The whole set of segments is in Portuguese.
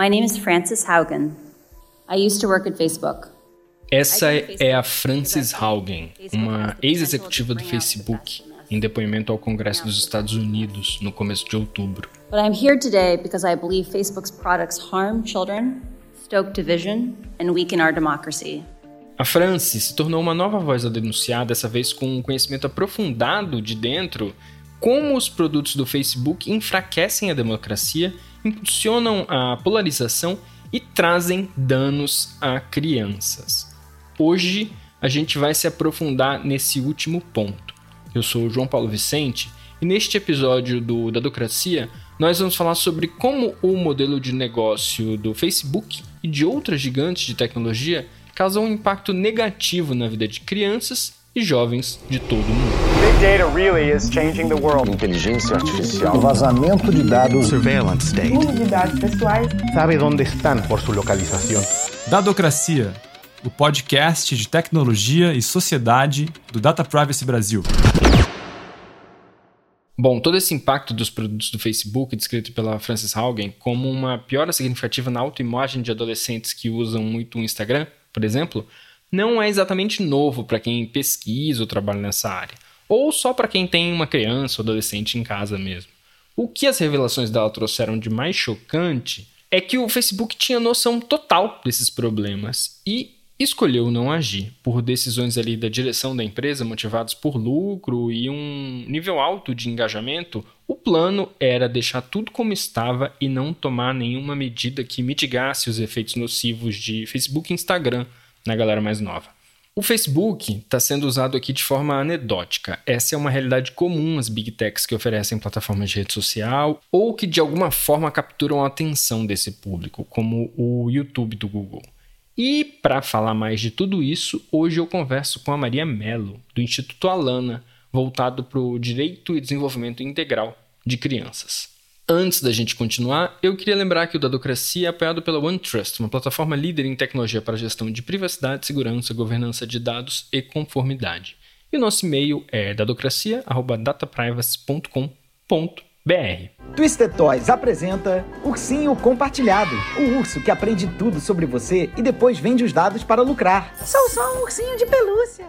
My name is Frances Haugen. I used to work at Facebook. Essa é a Frances Haugen, uma ex-executiva do Facebook, em depoimento ao Congresso dos Estados Unidos no começo de outubro. But I'm here today because I believe Facebook's products harm children, stoke division, and weaken our democracy. A Frances se tornou uma nova voz a denunciar, dessa vez com um conhecimento aprofundado de dentro, como os produtos do Facebook enfraquecem a democracia, impulsionam a polarização e trazem danos a crianças. Hoje a gente vai se aprofundar nesse último ponto. Eu sou o João Paulo Vicente e neste episódio do Dadocracia nós vamos falar sobre como o modelo de negócio do Facebook e de outras gigantes de tecnologia causam um impacto negativo na vida de crianças e jovens de todo o mundo. Big data really is changing the world. Inteligência artificial. O vazamento de dados. Surveillance state. Uso de dados pessoais. Sabe onde estão por sua localização. Dadocracia o podcast de tecnologia e sociedade do Data Privacy Brasil. Bom, todo esse impacto dos produtos do Facebook, descrito pela Frances Haugen, como uma piora significativa na autoimagem de adolescentes que usam muito o Instagram, por exemplo, não é exatamente novo para quem pesquisa ou trabalha nessa área, ou só para quem tem uma criança ou adolescente em casa mesmo. O que as revelações dela trouxeram de mais chocante é que o Facebook tinha noção total desses problemas e escolheu não agir por decisões ali da direção da empresa motivados por lucro e um nível alto de engajamento, o plano era deixar tudo como estava e não tomar nenhuma medida que mitigasse os efeitos nocivos de Facebook e Instagram na galera mais nova. O Facebook está sendo usado aqui de forma anedótica. Essa é uma realidade comum às big techs que oferecem plataformas de rede social ou que de alguma forma capturam a atenção desse público, como o YouTube do Google. E para falar mais de tudo isso, hoje eu converso com a Maria Mello, do Instituto Alana, voltado para o direito e desenvolvimento integral de crianças. Antes da gente continuar, eu queria lembrar que o Dadocracia é apoiado pela OneTrust, uma plataforma líder em tecnologia para gestão de privacidade, segurança, governança de dados e conformidade. E o nosso e-mail é dadocracia.dataprivacy.com.br. Twisted Toys apresenta Ursinho Compartilhado, o urso que aprende tudo sobre você e depois vende os dados para lucrar. Sou só um ursinho de pelúcia.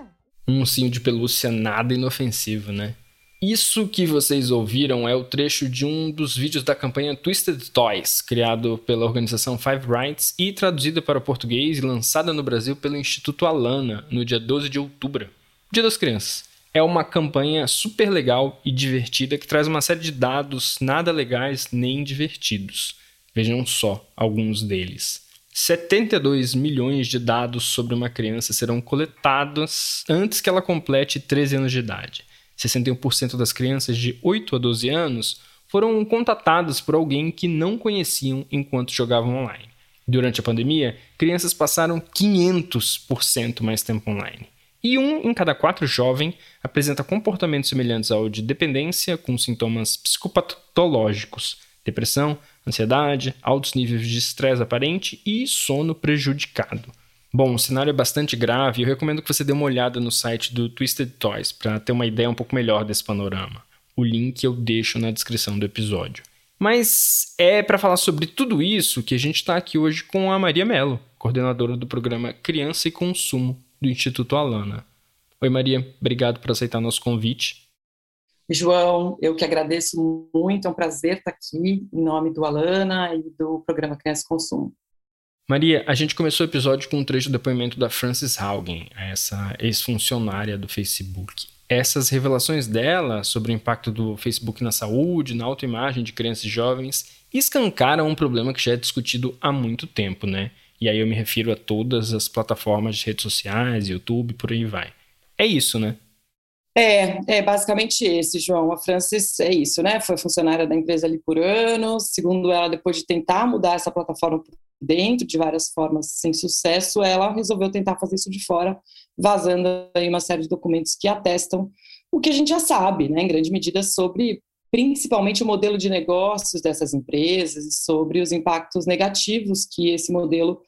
Um ursinho de pelúcia nada inofensivo, né? Isso que vocês ouviram é o trecho de um dos vídeos da campanha Twisted Toys, criado pela organização Five Rights e traduzida para o português e lançada no Brasil pelo Instituto Alana no dia 12 de outubro, Dia das Crianças é uma campanha super legal e divertida que traz uma série de dados nada legais nem divertidos. Vejam só alguns deles. 72 milhões de dados sobre uma criança serão coletados antes que ela complete 13 anos de idade. 61% das crianças de 8 a 12 anos foram contatadas por alguém que não conheciam enquanto jogavam online. Durante a pandemia, crianças passaram 500% mais tempo online. E um em cada quatro jovens apresenta comportamentos semelhantes ao de dependência com sintomas psicopatológicos, depressão, ansiedade, altos níveis de estresse aparente e sono prejudicado. Bom, o cenário é bastante grave e eu recomendo que você dê uma olhada no site do Twisted Toys para ter uma ideia um pouco melhor desse panorama. O link eu deixo na descrição do episódio. Mas é para falar sobre tudo isso que a gente está aqui hoje com a Maria Mello, coordenadora do programa Criança e Consumo do Instituto Alana. Oi, Maria, obrigado por aceitar nosso convite. João, eu que agradeço muito, é um prazer estar aqui em nome do Alana e do programa Criança Consumo. Maria, a gente começou o episódio com um trecho do depoimento da Frances Haugen, essa ex-funcionária do Facebook. Essas revelações dela sobre o impacto do Facebook na saúde, na autoimagem de crianças e jovens, escancaram um problema que já é discutido há muito tempo, né? E aí eu me refiro a todas as plataformas de redes sociais, YouTube, por aí vai. É isso, né? É, é basicamente esse, João. A Francis é isso, né? Foi funcionária da empresa ali por anos. Segundo ela, depois de tentar mudar essa plataforma dentro de várias formas sem sucesso, ela resolveu tentar fazer isso de fora, vazando aí uma série de documentos que atestam o que a gente já sabe, né, em grande medida sobre principalmente o modelo de negócios dessas empresas e sobre os impactos negativos que esse modelo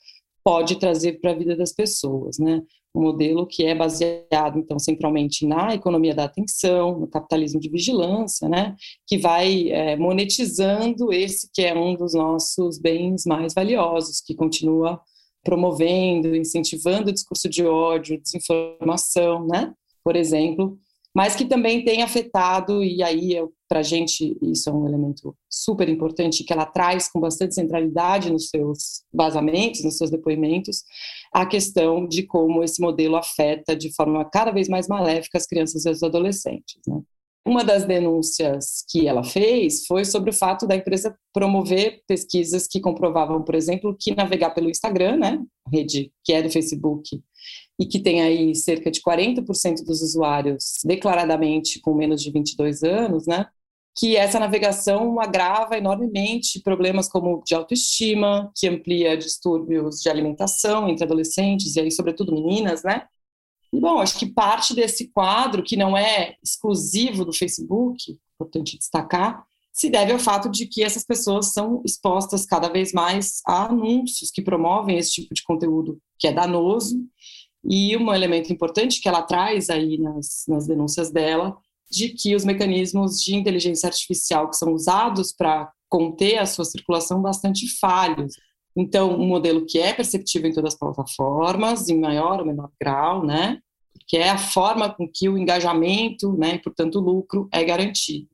pode trazer para a vida das pessoas, né? Um modelo que é baseado, então, centralmente na economia da atenção, no capitalismo de vigilância, né, que vai é, monetizando esse que é um dos nossos bens mais valiosos, que continua promovendo, incentivando o discurso de ódio, desinformação, né, por exemplo, mas que também tem afetado, e aí para a gente isso é um elemento super importante, que ela traz com bastante centralidade nos seus vazamentos, nos seus depoimentos, a questão de como esse modelo afeta de forma cada vez mais maléfica as crianças e os adolescentes. Né? Uma das denúncias que ela fez foi sobre o fato da empresa promover pesquisas que comprovavam, por exemplo, que navegar pelo Instagram, né, rede que é do Facebook, e que tem aí cerca de 40% dos usuários declaradamente com menos de 22 anos, né? Que essa navegação agrava enormemente problemas como de autoestima, que amplia distúrbios de alimentação entre adolescentes e aí sobretudo meninas, né? E bom, acho que parte desse quadro que não é exclusivo do Facebook, importante destacar, se deve ao fato de que essas pessoas são expostas cada vez mais a anúncios que promovem esse tipo de conteúdo que é danoso e um elemento importante que ela traz aí nas, nas denúncias dela, de que os mecanismos de inteligência artificial que são usados para conter a sua circulação bastante falhos. Então, um modelo que é perceptível em todas as plataformas, em maior ou menor grau, né? Que é a forma com que o engajamento, né, e portanto o lucro é garantido.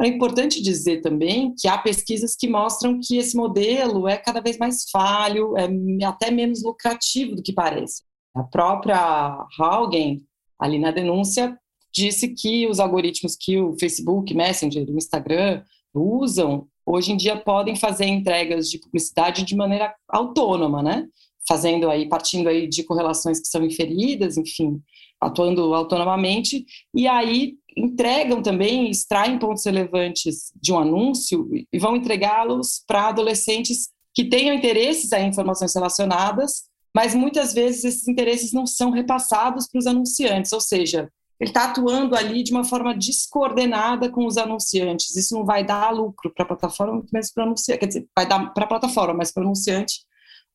É importante dizer também que há pesquisas que mostram que esse modelo é cada vez mais falho, é até menos lucrativo do que parece. A própria Haugen, ali na denúncia, disse que os algoritmos que o Facebook, Messenger, o Instagram usam, hoje em dia podem fazer entregas de publicidade de maneira autônoma, né? Fazendo aí, partindo aí de correlações que são inferidas, enfim, atuando autonomamente, e aí entregam também, extraem pontos relevantes de um anúncio e vão entregá-los para adolescentes que tenham interesses em informações relacionadas mas muitas vezes esses interesses não são repassados para os anunciantes, ou seja, ele está atuando ali de uma forma descoordenada com os anunciantes. Isso não vai dar lucro para a plataforma, muito menos para o anunciante. Quer dizer, vai dar para a plataforma, mas para o anunciante,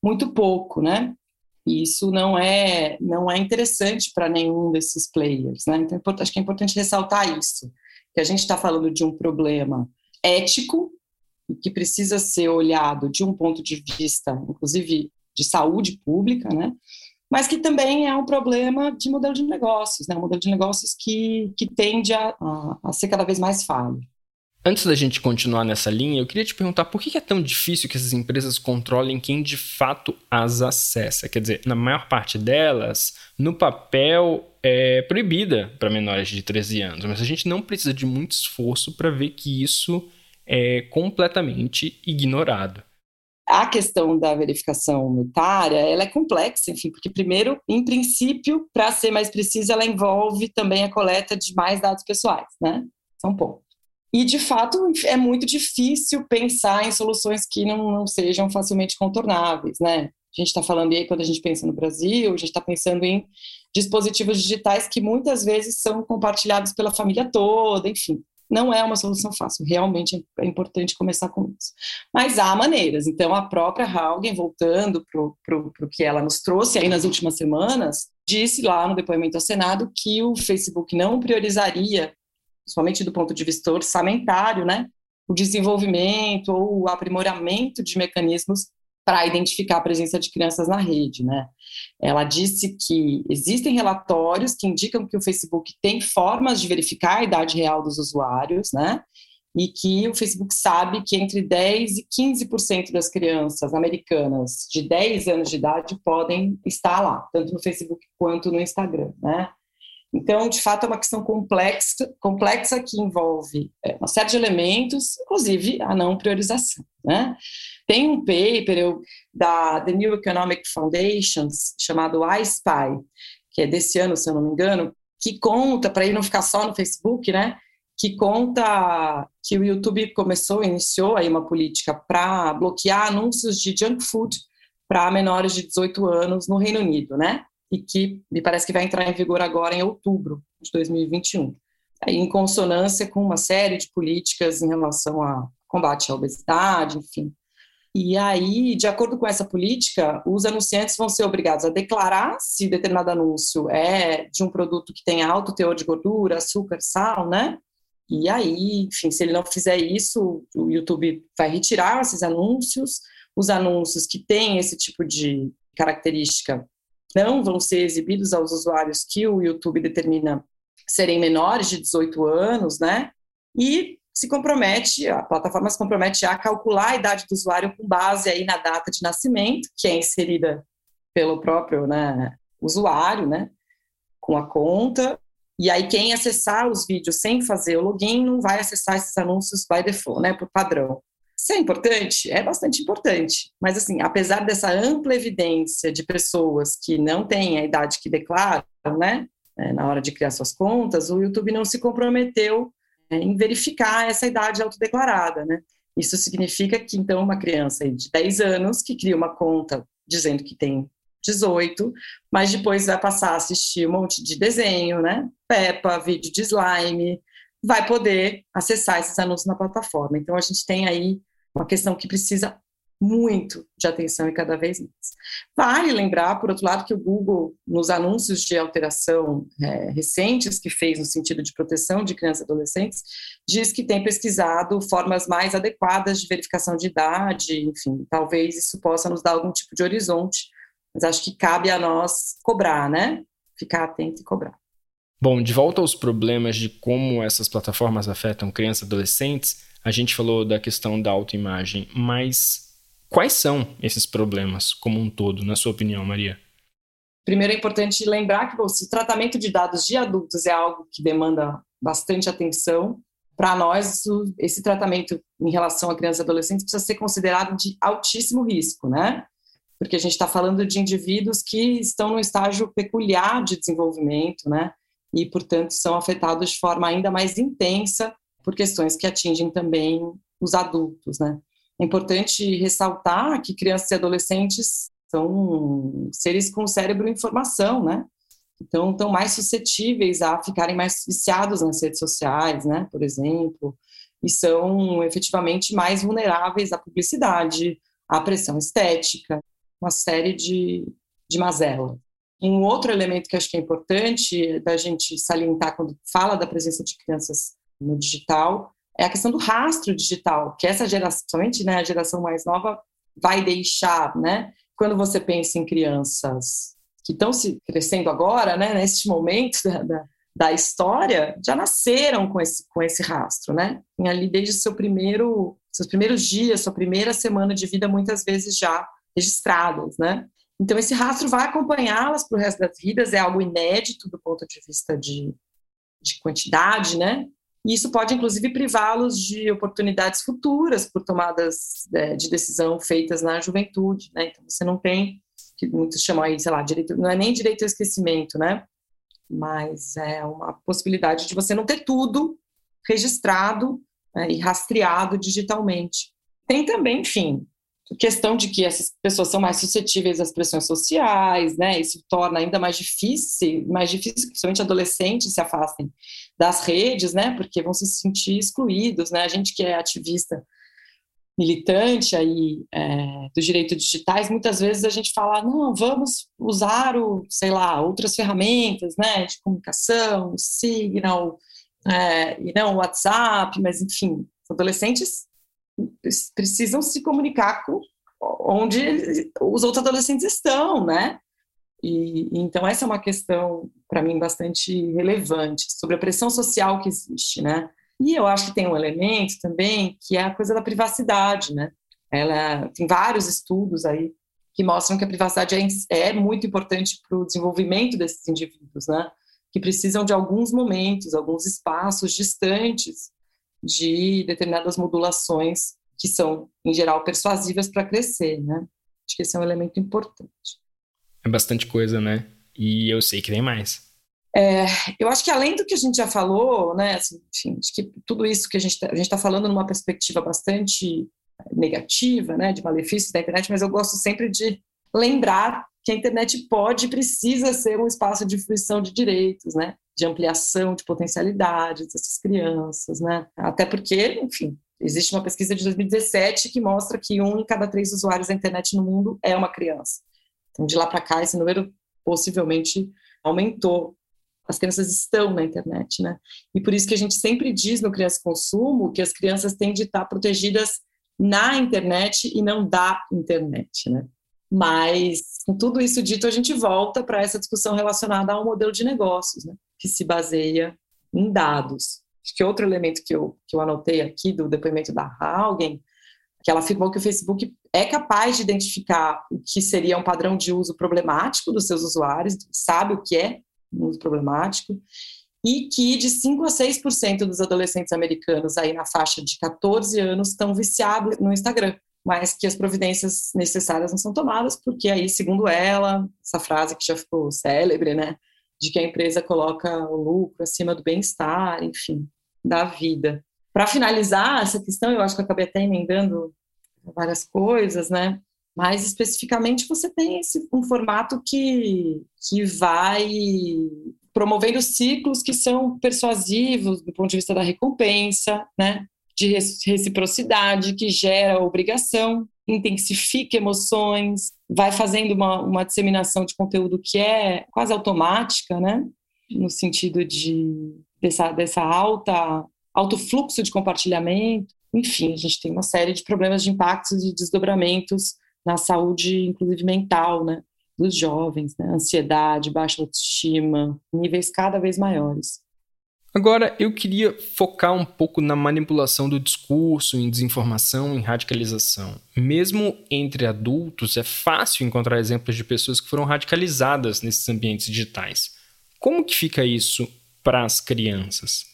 muito pouco, né? E isso não é, não é interessante para nenhum desses players, né? Então, é acho que é importante ressaltar isso, que a gente está falando de um problema ético, que precisa ser olhado de um ponto de vista, inclusive de saúde pública, né? Mas que também é um problema de modelo de negócios, né? um modelo de negócios que, que tende a, a, a ser cada vez mais falho. Antes da gente continuar nessa linha, eu queria te perguntar por que é tão difícil que essas empresas controlem quem de fato as acessa? Quer dizer, na maior parte delas, no papel é proibida para menores de 13 anos, mas a gente não precisa de muito esforço para ver que isso é completamente ignorado a questão da verificação etária, ela é complexa, enfim, porque primeiro, em princípio, para ser mais precisa, ela envolve também a coleta de mais dados pessoais, né? São pontos. E, de fato, é muito difícil pensar em soluções que não, não sejam facilmente contornáveis, né? A gente está falando aí, quando a gente pensa no Brasil, a gente está pensando em dispositivos digitais que muitas vezes são compartilhados pela família toda, enfim não é uma solução fácil, realmente é importante começar com isso. Mas há maneiras, então a própria Haugen, voltando para o que ela nos trouxe aí nas últimas semanas, disse lá no depoimento ao Senado que o Facebook não priorizaria, somente do ponto de vista orçamentário, né, o desenvolvimento ou o aprimoramento de mecanismos para identificar a presença de crianças na rede, né? Ela disse que existem relatórios que indicam que o Facebook tem formas de verificar a idade real dos usuários, né? E que o Facebook sabe que entre 10 e 15% das crianças americanas de 10 anos de idade podem estar lá, tanto no Facebook quanto no Instagram, né? Então, de fato, é uma questão complexa, complexa que envolve é, uma série de elementos, inclusive a não priorização. Né? Tem um paper eu, da The New Economic Foundations, chamado iSpy, que é desse ano, se eu não me engano, que conta, para ele não ficar só no Facebook, né? que conta que o YouTube começou, iniciou aí uma política para bloquear anúncios de junk food para menores de 18 anos no Reino Unido, né? E que me parece que vai entrar em vigor agora em outubro de 2021. Aí, em consonância com uma série de políticas em relação a combate à obesidade, enfim. E aí, de acordo com essa política, os anunciantes vão ser obrigados a declarar se determinado anúncio é de um produto que tem alto teor de gordura, açúcar, sal, né? E aí, enfim, se ele não fizer isso, o YouTube vai retirar esses anúncios. Os anúncios que têm esse tipo de característica não vão ser exibidos aos usuários que o YouTube determina serem menores de 18 anos, né? E se compromete, a plataforma se compromete a calcular a idade do usuário com base aí na data de nascimento, que é inserida pelo próprio né, usuário, né, com a conta. E aí quem acessar os vídeos sem fazer o login não vai acessar esses anúncios by default, né, por padrão. Isso é importante? É bastante importante. Mas, assim, apesar dessa ampla evidência de pessoas que não têm a idade que declaram, né, é, na hora de criar suas contas, o YouTube não se comprometeu é, em verificar essa idade autodeclarada, né? Isso significa que, então, uma criança de 10 anos que cria uma conta dizendo que tem 18, mas depois vai passar a assistir um monte de desenho, né? Peppa, vídeo de slime, vai poder acessar esses anúncios na plataforma. Então, a gente tem aí uma questão que precisa muito de atenção e cada vez mais. Vale lembrar, por outro lado, que o Google, nos anúncios de alteração é, recentes que fez no sentido de proteção de crianças e adolescentes, diz que tem pesquisado formas mais adequadas de verificação de idade, enfim, talvez isso possa nos dar algum tipo de horizonte, mas acho que cabe a nós cobrar, né? Ficar atento e cobrar. Bom, de volta aos problemas de como essas plataformas afetam crianças e adolescentes, a gente falou da questão da autoimagem, mas Quais são esses problemas como um todo, na sua opinião, Maria? Primeiro é importante lembrar que bom, o tratamento de dados de adultos é algo que demanda bastante atenção, para nós esse tratamento em relação a crianças e adolescentes precisa ser considerado de altíssimo risco, né? Porque a gente está falando de indivíduos que estão num estágio peculiar de desenvolvimento, né? E, portanto, são afetados de forma ainda mais intensa por questões que atingem também os adultos, né? É importante ressaltar que crianças e adolescentes são seres com cérebro em formação, né? Então, estão mais suscetíveis a ficarem mais viciados nas redes sociais, né? Por exemplo, e são efetivamente mais vulneráveis à publicidade, à pressão estética, uma série de, de mazelas. Um outro elemento que acho que é importante da gente salientar quando fala da presença de crianças no digital é a questão do rastro digital, que essa geração, somente né, a geração mais nova, vai deixar, né? Quando você pensa em crianças que estão se crescendo agora, né, neste momento da, da, da, história, já nasceram com esse, com esse rastro, né? E ali desde seu primeiro, seus primeiros dias, sua primeira semana de vida, muitas vezes já registradas, né? Então, esse rastro vai acompanhá-las para o resto das vidas, é algo inédito do ponto de vista de, de quantidade, né? E isso pode, inclusive, privá-los de oportunidades futuras por tomadas é, de decisão feitas na juventude. Né? Então, você não tem, que muitos chamam aí, sei lá, direito, não é nem direito ao esquecimento, né? mas é uma possibilidade de você não ter tudo registrado né, e rastreado digitalmente. Tem também, enfim, questão de que essas pessoas são mais suscetíveis às pressões sociais, né? Isso torna ainda mais difícil, mais difícil, principalmente adolescentes se afastem das redes, né? Porque vão se sentir excluídos, né? A gente que é ativista militante aí é, dos direitos digitais, muitas vezes a gente fala, não, vamos usar o, sei lá, outras ferramentas, né? De comunicação, Signal, é, e não WhatsApp, mas enfim, adolescentes precisam se comunicar com onde os outros adolescentes estão, né? E, então essa é uma questão para mim bastante relevante sobre a pressão social que existe, né? E eu acho que tem um elemento também que é a coisa da privacidade, né? Ela tem vários estudos aí que mostram que a privacidade é, é muito importante para o desenvolvimento desses indivíduos, né? Que precisam de alguns momentos, alguns espaços distantes de determinadas modulações que são, em geral, persuasivas para crescer, né? Acho que esse é um elemento importante. É bastante coisa, né? E eu sei que tem mais. É, eu acho que além do que a gente já falou, né, assim, enfim, acho que tudo isso que a gente tá, está falando numa perspectiva bastante negativa, né, de malefícios da internet, mas eu gosto sempre de lembrar que a internet pode e precisa ser um espaço de fruição de direitos, né, de ampliação de potencialidades dessas crianças, né? Até porque, enfim, Existe uma pesquisa de 2017 que mostra que um em cada três usuários da internet no mundo é uma criança. Então, de lá para cá, esse número possivelmente aumentou. As crianças estão na internet, né? E por isso que a gente sempre diz no Criança Consumo que as crianças têm de estar protegidas na internet e não da internet, né? Mas, com tudo isso dito, a gente volta para essa discussão relacionada ao modelo de negócios, né? que se baseia em dados. Acho que outro elemento que eu, que eu anotei aqui do depoimento da Haugen, que ela afirmou que o Facebook é capaz de identificar o que seria um padrão de uso problemático dos seus usuários, sabe o que é um uso problemático, e que de 5 a 6% dos adolescentes americanos aí na faixa de 14 anos estão viciados no Instagram, mas que as providências necessárias não são tomadas, porque aí, segundo ela, essa frase que já ficou célebre, né, de que a empresa coloca o lucro acima do bem-estar, enfim, da vida. Para finalizar essa questão, eu acho que eu acabei até emendando várias coisas, né? Mas especificamente você tem esse, um formato que, que vai promovendo ciclos que são persuasivos do ponto de vista da recompensa, né? De reciprocidade, que gera obrigação, intensifica emoções, vai fazendo uma, uma disseminação de conteúdo que é quase automática, né? No sentido de dessa, dessa alta alto fluxo de compartilhamento. Enfim, a gente tem uma série de problemas de impactos e desdobramentos na saúde, inclusive mental, né? Dos jovens, né? Ansiedade, baixa autoestima, níveis cada vez maiores. Agora, eu queria focar um pouco na manipulação do discurso, em desinformação, em radicalização. Mesmo entre adultos, é fácil encontrar exemplos de pessoas que foram radicalizadas nesses ambientes digitais. Como que fica isso para as crianças?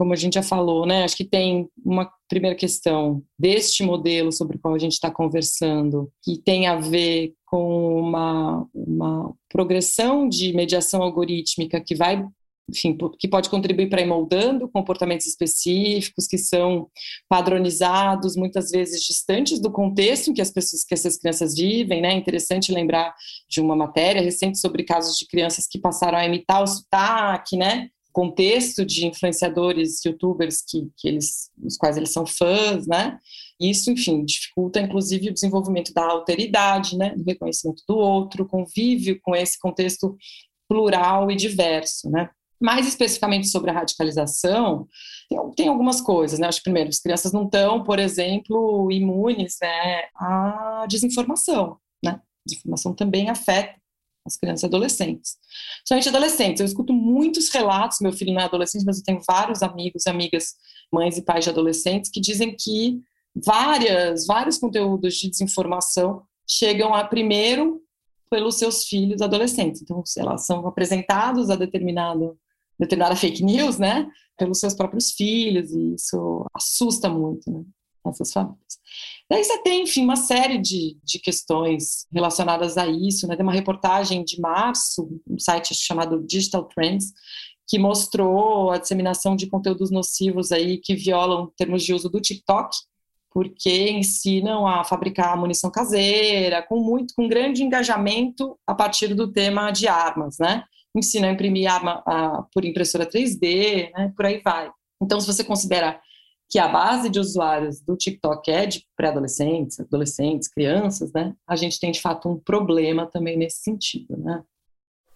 Como a gente já falou, né? Acho que tem uma primeira questão deste modelo sobre o qual a gente está conversando, que tem a ver com uma, uma progressão de mediação algorítmica que vai enfim, que pode contribuir para ir moldando comportamentos específicos que são padronizados, muitas vezes distantes do contexto em que as pessoas, que essas crianças vivem, né? É interessante lembrar de uma matéria recente sobre casos de crianças que passaram a imitar o sotaque, né? Contexto de influenciadores, youtubers que, que eles, os quais eles são fãs, né? Isso, enfim, dificulta inclusive o desenvolvimento da alteridade, né? Do reconhecimento do outro, convívio com esse contexto plural e diverso, né? Mais especificamente sobre a radicalização, tem, tem algumas coisas, né? Acho que, primeiro, as crianças não estão, por exemplo, imunes né, à desinformação, né? Desinformação também afeta as crianças e adolescentes. Somente adolescentes. Eu escuto muitos relatos, meu filho não é adolescente, mas eu tenho vários amigos, amigas, mães e pais de adolescentes que dizem que várias, vários conteúdos de desinformação chegam a primeiro pelos seus filhos adolescentes. Então, elas são apresentados a determinado determinada fake news, né, pelos seus próprios filhos, e isso assusta muito, né, essas famílias. Daí você tem, enfim, uma série de, de questões relacionadas a isso, né, tem uma reportagem de março, um site chamado Digital Trends, que mostrou a disseminação de conteúdos nocivos aí que violam termos de uso do TikTok, porque ensinam a fabricar munição caseira, com muito, com grande engajamento a partir do tema de armas, né? ensina a imprimir arma a, por impressora 3D, né, por aí vai. Então, se você considera que a base de usuários do TikTok é de pré-adolescentes, adolescentes, crianças, né, a gente tem de fato um problema também nesse sentido, né.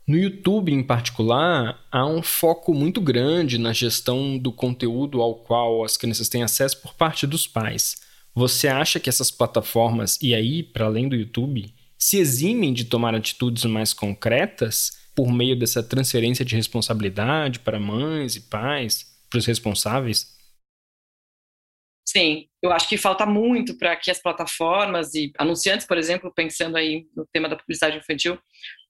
No YouTube, em particular, há um foco muito grande na gestão do conteúdo ao qual as crianças têm acesso por parte dos pais. Você acha que essas plataformas, e aí, para além do YouTube, se eximem de tomar atitudes mais concretas por meio dessa transferência de responsabilidade para mães e pais, para os responsáveis? Sim, eu acho que falta muito para que as plataformas e anunciantes, por exemplo, pensando aí no tema da publicidade infantil,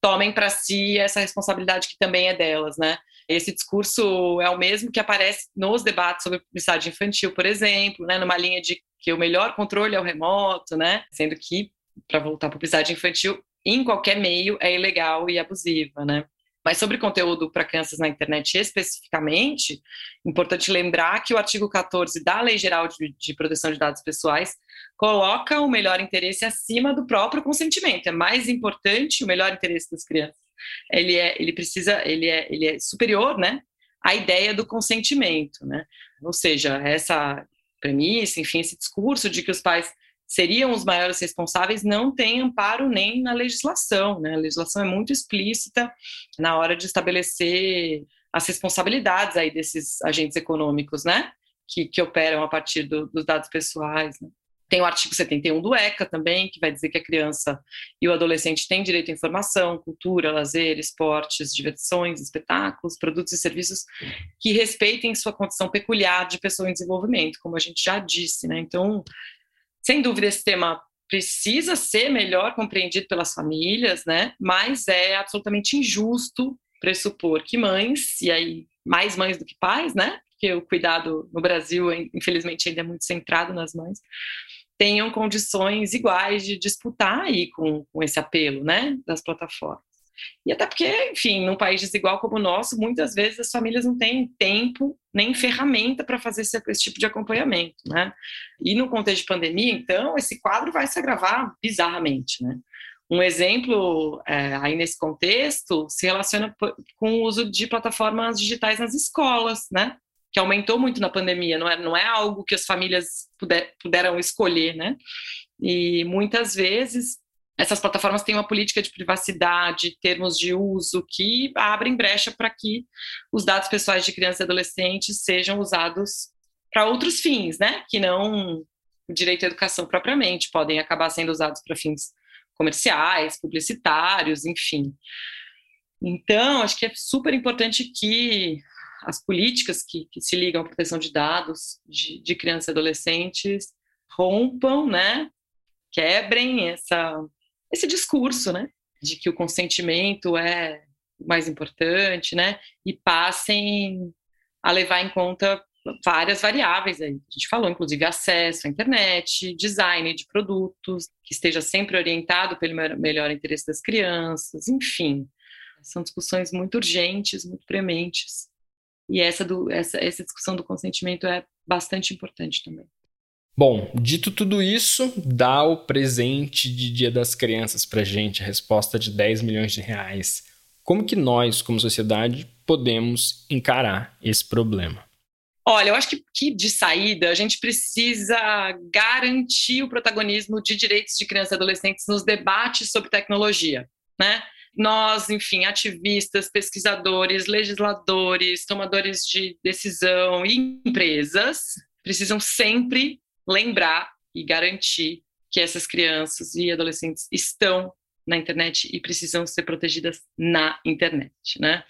tomem para si essa responsabilidade que também é delas, né? Esse discurso é o mesmo que aparece nos debates sobre publicidade infantil, por exemplo, né, numa linha de que o melhor controle é o remoto, né? Sendo que para voltar à publicidade infantil, em qualquer meio é ilegal e abusiva, né? Mas sobre conteúdo para crianças na internet especificamente, importante lembrar que o artigo 14 da Lei Geral de, de, Proteção de Dados Pessoais coloca o melhor interesse acima do próprio consentimento. É mais importante o melhor interesse das crianças. Ele é, ele precisa, ele é, ele é superior, né, à ideia do consentimento, né? Ou seja, essa premissa, enfim, esse discurso de que os pais seriam os maiores responsáveis não tem amparo nem na legislação, né? A legislação é muito explícita na hora de estabelecer as responsabilidades aí desses agentes econômicos, né? Que, que operam a partir do, dos dados pessoais. Né? Tem o artigo 71 do ECA também, que vai dizer que a criança e o adolescente têm direito à informação, cultura, lazer, esportes, diversões, espetáculos, produtos e serviços que respeitem sua condição peculiar de pessoa em desenvolvimento, como a gente já disse, né? Então, sem dúvida, esse tema precisa ser melhor compreendido pelas famílias, né? Mas é absolutamente injusto pressupor que mães, e aí mais mães do que pais, né? Porque o cuidado no Brasil, infelizmente, ainda é muito centrado nas mães, tenham condições iguais de disputar aí com, com esse apelo, né? Das plataformas. E até porque, enfim, num país desigual como o nosso, muitas vezes as famílias não têm tempo nem ferramenta para fazer esse, esse, tipo de acompanhamento, né? E no contexto de pandemia, então, esse quadro vai se agravar bizarramente, né? Um exemplo é, aí nesse contexto se relaciona com o uso de plataformas digitais nas escolas, né? Que aumentou muito na pandemia, não é, não é algo que as famílias puder, puderam escolher, né? E muitas vezes essas plataformas têm uma política de privacidade, termos de uso que abrem brecha para que os dados pessoais de crianças e adolescentes sejam usados para outros fins, né? Que não o direito à educação propriamente, podem acabar sendo usados para fins comerciais, publicitários, enfim. Então, acho que é super importante que as políticas que, que se ligam à proteção de dados de, de crianças e adolescentes rompam, né, quebrem essa, esse discurso, né, de que o consentimento é mais importante, né, e passem a levar em conta várias variáveis aí. A gente falou, inclusive, acesso à internet, design de produtos, que esteja sempre orientado pelo melhor interesse das crianças, enfim. São discussões muito urgentes, muito prementes. E essa, do, essa, essa discussão do consentimento é bastante importante também. Bom, dito tudo isso, dá o presente de Dia das Crianças para gente, a resposta de 10 milhões de reais. Como que nós, como sociedade, podemos encarar esse problema? Olha, eu acho que, que, de saída a gente precisa garantir o protagonismo de direitos de crianças e adolescentes nos debates sobre tecnologia, né? Nós, enfim, ativistas, pesquisadores, legisladores, tomadores de decisão e empresas precisam sempre lembrar e garantir que essas crianças e adolescentes estão na internet e precisam ser protegidas na internet, né?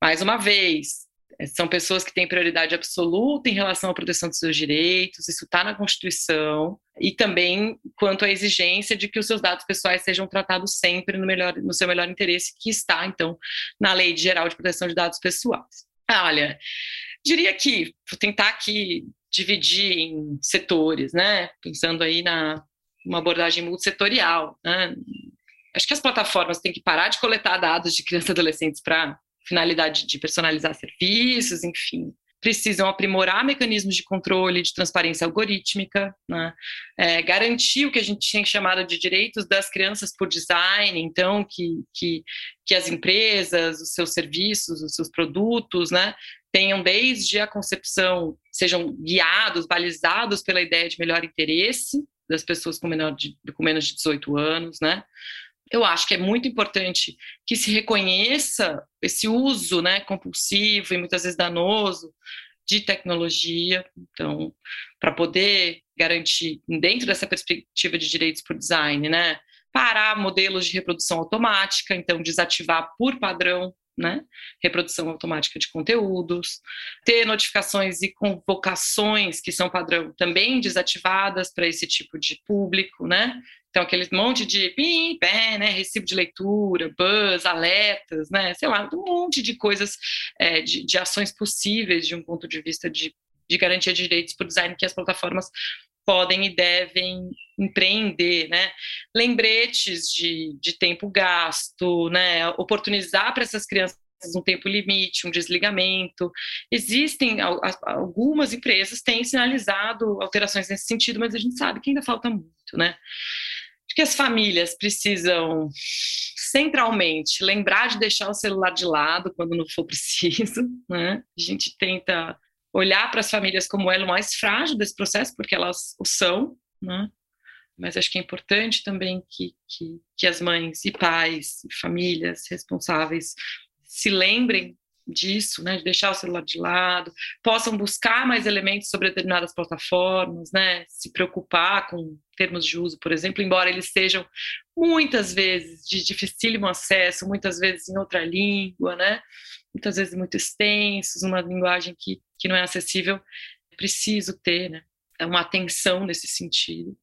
Mais uma vez, são pessoas que têm prioridade absoluta em relação à proteção dos seus direitos, isso está na Constituição, e também quanto à exigência de que os seus dados pessoais sejam tratados sempre no, melhor, no seu melhor interesse, que está, então, na Lei Geral de Proteção de Dados Pessoais. Ah, olha, diria que, vou tentar aqui dividir em setores, né? Pensando aí na uma abordagem multissetorial, né? Acho que as plataformas têm que parar de coletar dados de crianças e adolescentes para finalidade de personalizar serviços, enfim. Precisam aprimorar mecanismos de controle, de transparência algorítmica, né? é, garantir o que a gente tinha chamado de direitos das crianças por design, então, que, que, que as empresas, os seus serviços, os seus produtos, né, tenham desde a concepção, sejam guiados, balizados pela ideia de melhor interesse das pessoas com, menor de, com menos de 18 anos, né? eu acho que é muito importante que se reconheça esse uso né, compulsivo e muitas vezes danoso de tecnologia, então, para poder garantir, dentro dessa perspectiva de direitos por design, né, parar modelos de reprodução automática, então, desativar por padrão né? Reprodução automática de conteúdos, ter notificações e convocações que são padrão também desativadas para esse tipo de público, né? Então, aquele monte de pim, pé, né? Recibo de leitura, buzz, alertas, né? Sei lá, um monte de coisas, é, de, de ações possíveis de um ponto de vista de, de garantia de direitos por design que as plataformas podem e devem empreender, né? Lembretes de, de tempo gasto, né? Oportunizar para essas crianças um tempo limite, um desligamento. Existem algumas empresas têm sinalizado alterações nesse sentido, mas a gente sabe que ainda falta muito, né? Que as famílias precisam centralmente lembrar de deixar o celular de lado quando não for preciso, né? A gente tenta olhar para as famílias como elo mais frágil desse processo, porque elas o são, né? Mas acho que é importante também que, que, que as mães e pais, e famílias responsáveis se lembrem disso, né, de deixar o celular de lado, possam buscar mais elementos sobre determinadas plataformas, né, se preocupar com termos de uso, por exemplo, embora eles sejam muitas vezes de dificílimo acesso, muitas vezes em outra língua, né, muitas vezes muito extensos, uma linguagem que, que não é acessível, é preciso ter, né, uma atenção nesse sentido.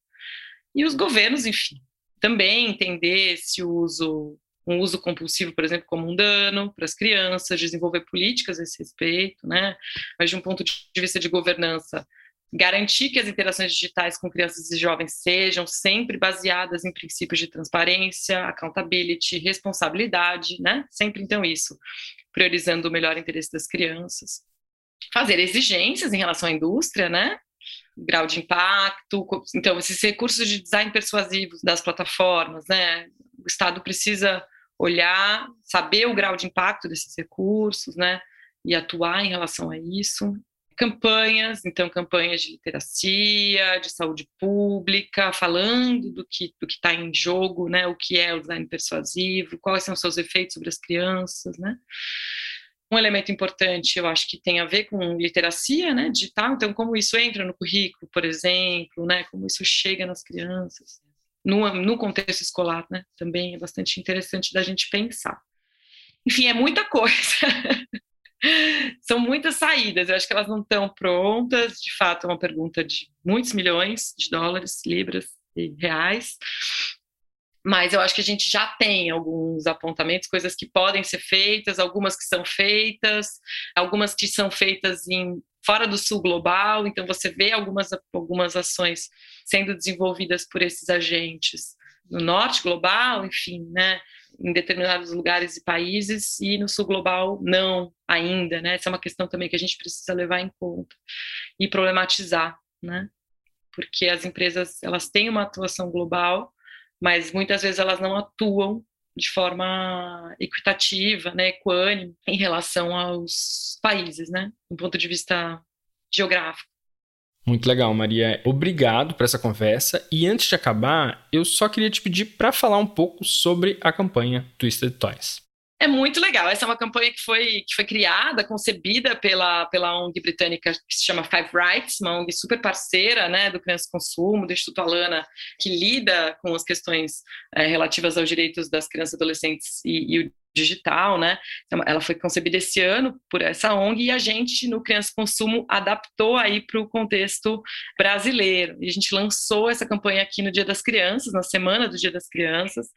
E os governos, enfim, também entender se o uso um uso compulsivo, por exemplo, como um dano para as crianças, desenvolver políticas a esse respeito, né? Mas de um ponto de vista de governança, garantir que as interações digitais com crianças e jovens sejam sempre baseadas em princípios de transparência, accountability, responsabilidade, né? Sempre então isso, priorizando o melhor interesse das crianças. Fazer exigências em relação à indústria, né? Grau de impacto, então esses recursos de design persuasivo das plataformas, né? O Estado precisa olhar, saber o grau de impacto desses recursos, né, e atuar em relação a isso. Campanhas, então campanhas de literacia, de saúde pública, falando do que do está em jogo, né, o que é o design persuasivo, quais são os seus efeitos sobre as crianças, né. Um elemento importante, eu acho que tem a ver com literacia, né, digital. Então, como isso entra no currículo, por exemplo, né, como isso chega nas crianças no, no contexto escolar, né? Também é bastante interessante da gente pensar. Enfim, é muita coisa. São muitas saídas, eu acho que elas não estão prontas. De fato, é uma pergunta de muitos milhões de dólares, libras e reais. Mas eu acho que a gente já tem alguns apontamentos, coisas que podem ser feitas, algumas que são feitas, algumas que são feitas em fora do sul global, então você vê algumas, algumas ações sendo desenvolvidas por esses agentes no norte global, enfim, né, em determinados lugares e países, e no sul global não ainda, né, essa é uma questão também que a gente precisa levar em conta e problematizar, né, porque as empresas, elas têm uma atuação global, mas muitas vezes elas não atuam de forma equitativa, né, equânime em relação aos países, né, do ponto de vista geográfico. Muito legal, Maria. Obrigado por essa conversa. E antes de acabar, eu só queria te pedir para falar um pouco sobre a campanha Twisted Toys. É muito legal. Essa é uma campanha que foi, que foi criada, concebida pela, pela ONG britânica que se chama Five Rights, uma ONG super parceira né, do Criança Consumo, do Instituto Alana, que lida com as questões é, relativas aos direitos das crianças e adolescentes e, e o digital, né? Então, ela foi concebida esse ano por essa ONG e a gente no Criança Consumo adaptou aí para o contexto brasileiro. E a gente lançou essa campanha aqui no Dia das Crianças, na semana do Dia das Crianças.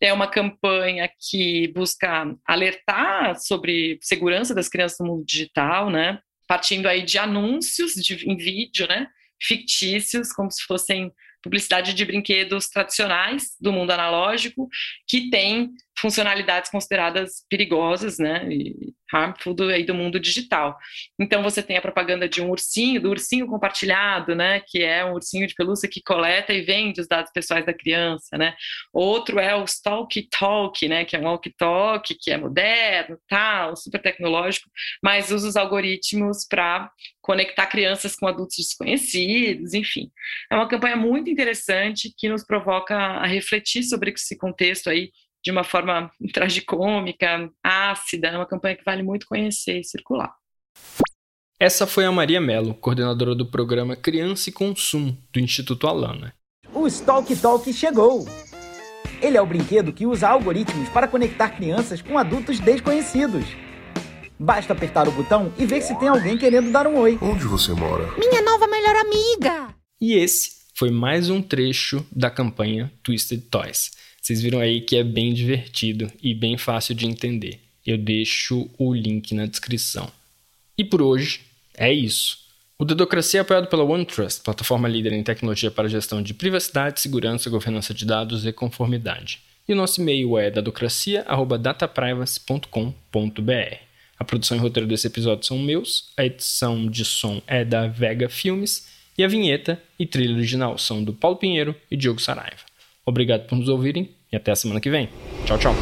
É uma campanha que busca alertar sobre segurança das crianças no mundo digital, né? Partindo aí de anúncios de, em vídeo, né? Fictícios, como se fossem publicidade de brinquedos tradicionais do mundo analógico, que tem funcionalidades consideradas perigosas, né, e harmful do, aí do mundo digital. Então você tem a propaganda de um ursinho, do ursinho compartilhado, né, que é um ursinho de pelúcia que coleta e vende os dados pessoais da criança, né. Outro é o Stalk Talk, né, que é um walkie-talkie, que é moderno, tal, super tecnológico, mas usa os algoritmos para conectar crianças com adultos desconhecidos, enfim. É uma campanha muito interessante que nos provoca a refletir sobre esse contexto aí de uma forma tragicômica, ácida, é uma campanha que vale muito conhecer e circular. Essa foi a Maria Mello, coordenadora do programa Criança e Consumo do Instituto Alana. O Stalk Talk chegou! Ele é o brinquedo que usa algoritmos para conectar crianças com adultos desconhecidos. Basta apertar o botão e ver se tem alguém querendo dar um oi. Onde você mora? Minha nova melhor amiga! E esse foi mais um trecho da campanha Twisted Toys. Vocês viram aí que é bem divertido e bem fácil de entender. Eu deixo o link na descrição. E por hoje é isso. O Dedocracia é apoiado pela OneTrust, plataforma líder em tecnologia para gestão de privacidade, segurança, governança de dados e conformidade. E o nosso e-mail é dadocracia.dataprivacy.com.br. A produção e roteiro desse episódio são meus, a edição de som é da Vega Filmes e a vinheta e trilha original são do Paulo Pinheiro e Diogo Saraiva. Obrigado por nos ouvirem e até a semana que vem. Tchau, tchau.